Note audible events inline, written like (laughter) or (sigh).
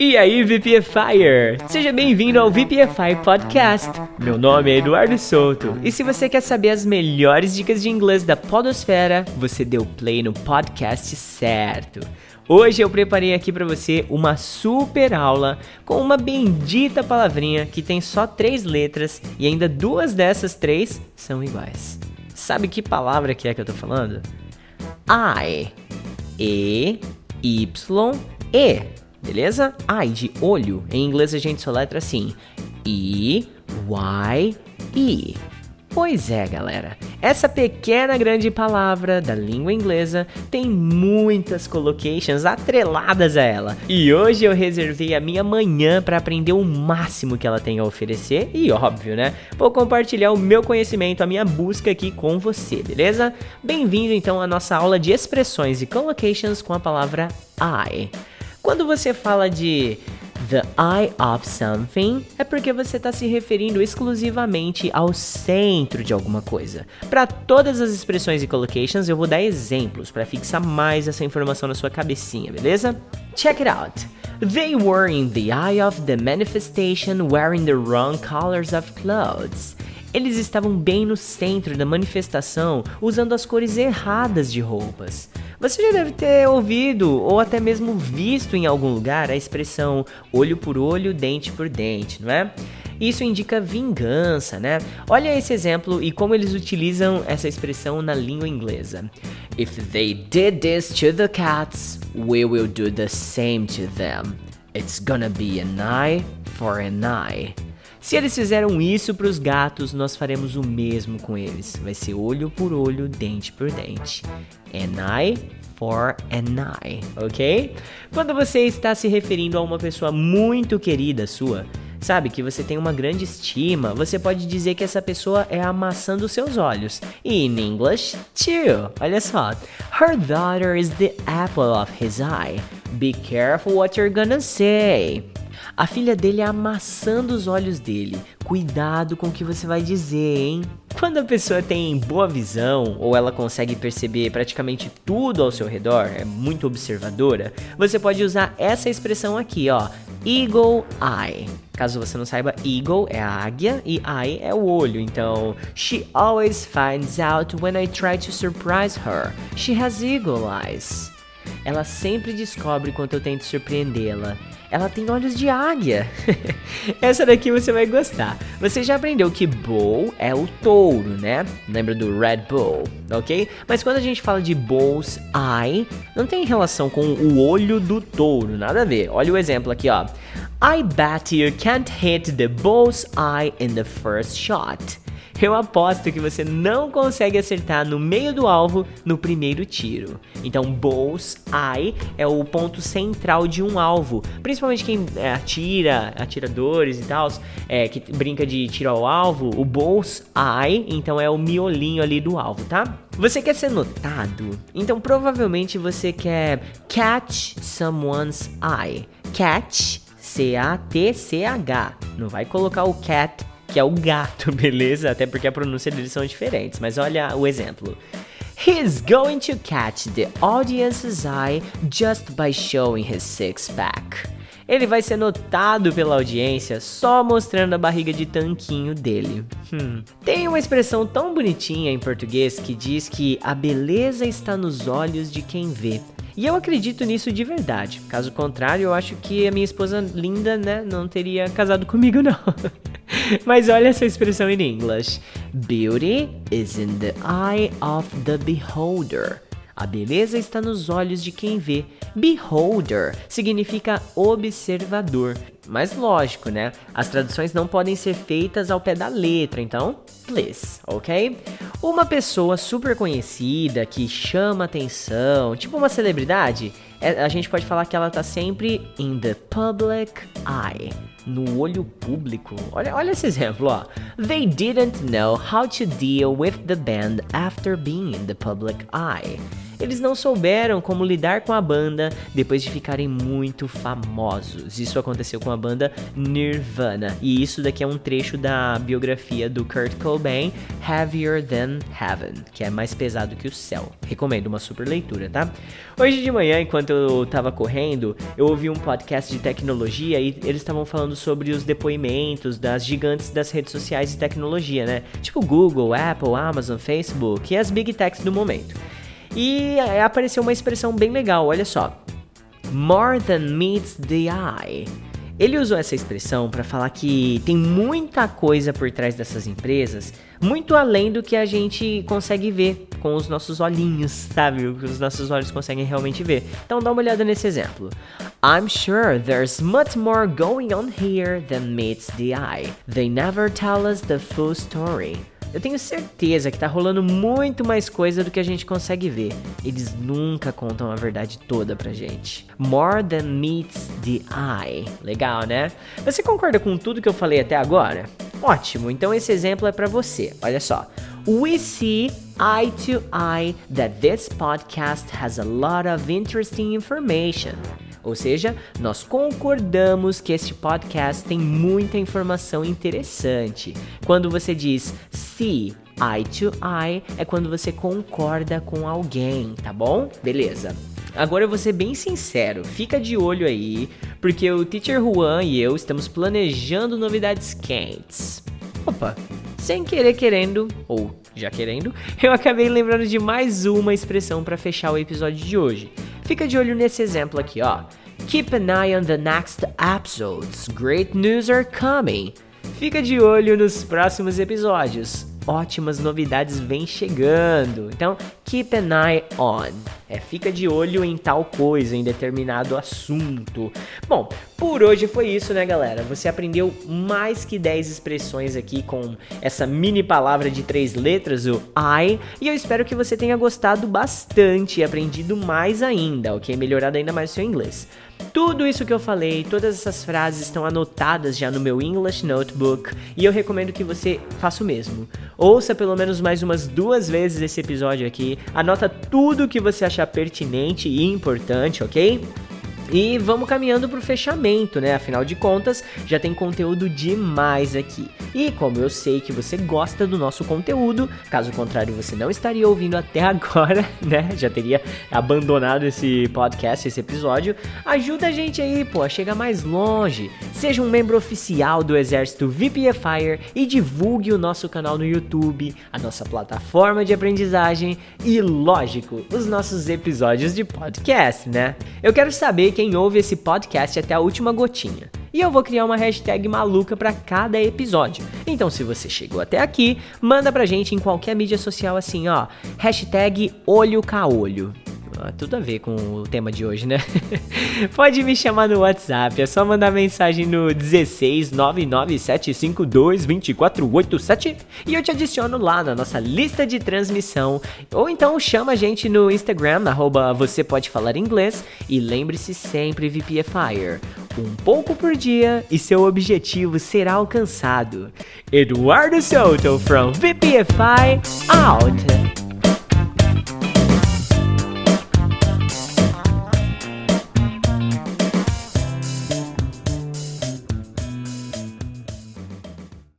E aí, VPFire! Seja bem-vindo ao VPFI Podcast. Meu nome é Eduardo Souto e se você quer saber as melhores dicas de inglês da Podosfera, você deu play no podcast certo. Hoje eu preparei aqui para você uma super aula com uma bendita palavrinha que tem só três letras e ainda duas dessas três são iguais. Sabe que palavra que é que eu tô falando? I. E. Y. E beleza? Ai de olho, em inglês a gente soletra assim: E, Y, E. Pois é, galera. Essa pequena grande palavra da língua inglesa tem muitas collocations atreladas a ela. E hoje eu reservei a minha manhã para aprender o máximo que ela tem a oferecer e óbvio, né? Vou compartilhar o meu conhecimento, a minha busca aqui com você, beleza? Bem-vindo então à nossa aula de expressões e collocations com a palavra I. Quando você fala de the eye of something, é porque você está se referindo exclusivamente ao centro de alguma coisa. Para todas as expressões e collocations, eu vou dar exemplos para fixar mais essa informação na sua cabecinha, beleza? Check it out. They were in the eye of the manifestation wearing the wrong colors of clothes. Eles estavam bem no centro da manifestação usando as cores erradas de roupas. Você já deve ter ouvido ou até mesmo visto em algum lugar a expressão olho por olho, dente por dente, não é? Isso indica vingança, né? Olha esse exemplo e como eles utilizam essa expressão na língua inglesa. If they did this to the cats, we will do the same to them. It's gonna be an eye for an eye. Se eles fizeram isso para os gatos, nós faremos o mesmo com eles. Vai ser olho por olho, dente por dente. An eye for an eye, ok? Quando você está se referindo a uma pessoa muito querida sua, sabe que você tem uma grande estima, você pode dizer que essa pessoa é a maçã dos seus olhos. E em English, too. Olha só. Her daughter is the apple of his eye. Be careful what you're gonna say. A filha dele é a maçã dos olhos dele. Cuidado com o que você vai dizer, hein? Quando a pessoa tem boa visão ou ela consegue perceber praticamente tudo ao seu redor, é muito observadora, você pode usar essa expressão aqui, ó, eagle eye. Caso você não saiba, eagle é a águia e eye é o olho. Então, she always finds out when I try to surprise her. She has eagle eyes. Ela sempre descobre quando eu tento surpreendê-la. Ela tem olhos de águia. (laughs) Essa daqui você vai gostar. Você já aprendeu que bull é o touro, né? Lembra do Red Bull, ok? Mas quando a gente fala de bull's eye, não tem relação com o olho do touro, nada a ver. Olha o exemplo aqui, ó. I bet you can't hit the bull's eye in the first shot. Eu aposto que você não consegue acertar no meio do alvo no primeiro tiro. Então, bullseye é o ponto central de um alvo. Principalmente quem é, atira, atiradores e tal, é, que brinca de tiro ao alvo, o bullseye, então é o miolinho ali do alvo, tá? Você quer ser notado? Então provavelmente você quer catch someone's eye. Catch, C-A-T-C-H. Não vai colocar o cat é o gato, (laughs) beleza? Até porque a pronúncia deles são diferentes. Mas olha o exemplo. He's going to catch the audience's eye just by showing his six pack. Ele vai ser notado pela audiência só mostrando a barriga de tanquinho dele. Hum. Tem uma expressão tão bonitinha em português que diz que a beleza está nos olhos de quem vê. E eu acredito nisso de verdade. Caso contrário, eu acho que a minha esposa linda, né, não teria casado comigo não. (laughs) Mas olha essa expressão em inglês. Beauty is in the eye of the beholder. A beleza está nos olhos de quem vê. Beholder significa observador. Mas lógico, né? As traduções não podem ser feitas ao pé da letra, então, please, ok? Uma pessoa super conhecida que chama atenção, tipo uma celebridade, a gente pode falar que ela tá sempre in the public eye, no olho público. Olha, olha esse exemplo, ó. They didn't know how to deal with the band after being in the public eye. Eles não souberam como lidar com a banda depois de ficarem muito famosos. Isso aconteceu com a banda Nirvana. E isso daqui é um trecho da biografia do Kurt Cobain, Heavier Than Heaven, que é mais pesado que o céu. Recomendo uma super leitura, tá? Hoje de manhã, enquanto eu tava correndo, eu ouvi um podcast de tecnologia e eles estavam falando sobre os depoimentos das gigantes das redes sociais e tecnologia, né? Tipo Google, Apple, Amazon, Facebook e as big techs do momento. E apareceu uma expressão bem legal, olha só. More than meets the eye. Ele usou essa expressão para falar que tem muita coisa por trás dessas empresas, muito além do que a gente consegue ver com os nossos olhinhos, (laughs) sabe? O que os nossos olhos conseguem realmente ver. Então dá uma olhada nesse exemplo. I'm sure there's much more going on here than meets the eye. They never tell us the full story. Eu tenho certeza que tá rolando muito mais coisa do que a gente consegue ver. Eles nunca contam a verdade toda pra gente. More than meets the eye. Legal, né? Você concorda com tudo que eu falei até agora? Ótimo, então esse exemplo é para você. Olha só. We see eye to eye that this podcast has a lot of interesting information. Ou seja, nós concordamos que este podcast tem muita informação interessante. Quando você diz see eye to eye, é quando você concorda com alguém, tá bom? Beleza. Agora eu vou ser bem sincero, fica de olho aí, porque o Teacher Juan e eu estamos planejando novidades quentes. Opa, sem querer querendo, ou já querendo, (laughs) eu acabei lembrando de mais uma expressão para fechar o episódio de hoje. Fica de olho nesse exemplo aqui, ó. Keep an eye on the next episodes. Great news are coming. Fica de olho nos próximos episódios. Ótimas novidades vêm chegando. Então, keep an eye on. É, fica de olho em tal coisa, em determinado assunto. Bom, por hoje foi isso, né, galera? Você aprendeu mais que 10 expressões aqui com essa mini palavra de três letras, o I, e eu espero que você tenha gostado bastante e aprendido mais ainda, ok? Melhorado ainda mais o seu inglês. Tudo isso que eu falei, todas essas frases estão anotadas já no meu English Notebook e eu recomendo que você faça o mesmo. Ouça pelo menos mais umas duas vezes esse episódio aqui, anota tudo que você achar pertinente e importante, ok? E vamos caminhando para o fechamento, né? Afinal de contas, já tem conteúdo demais aqui. E como eu sei que você gosta do nosso conteúdo, caso contrário você não estaria ouvindo até (laughs) agora, né? Já teria abandonado esse podcast, esse episódio. Ajuda a gente aí, pô, a chegar mais longe. Seja um membro oficial do exército VPFire e divulgue o nosso canal no YouTube, a nossa plataforma de aprendizagem e, lógico, os nossos episódios de podcast, né? Eu quero saber quem ouve esse podcast até a última gotinha. E eu vou criar uma hashtag maluca para cada episódio. Então, se você chegou até aqui, manda pra gente em qualquer mídia social assim, ó, hashtag olho caolho. Ah, tudo a ver com o tema de hoje, né? (laughs) Pode me chamar no WhatsApp, é só mandar mensagem no 16 99752 2487 e eu te adiciono lá na nossa lista de transmissão. Ou então chama a gente no Instagram, arroba você pode falar inglês e lembre-se sempre VPFire. Um pouco por dia e seu objetivo será alcançado. Eduardo Souto from VPFI out!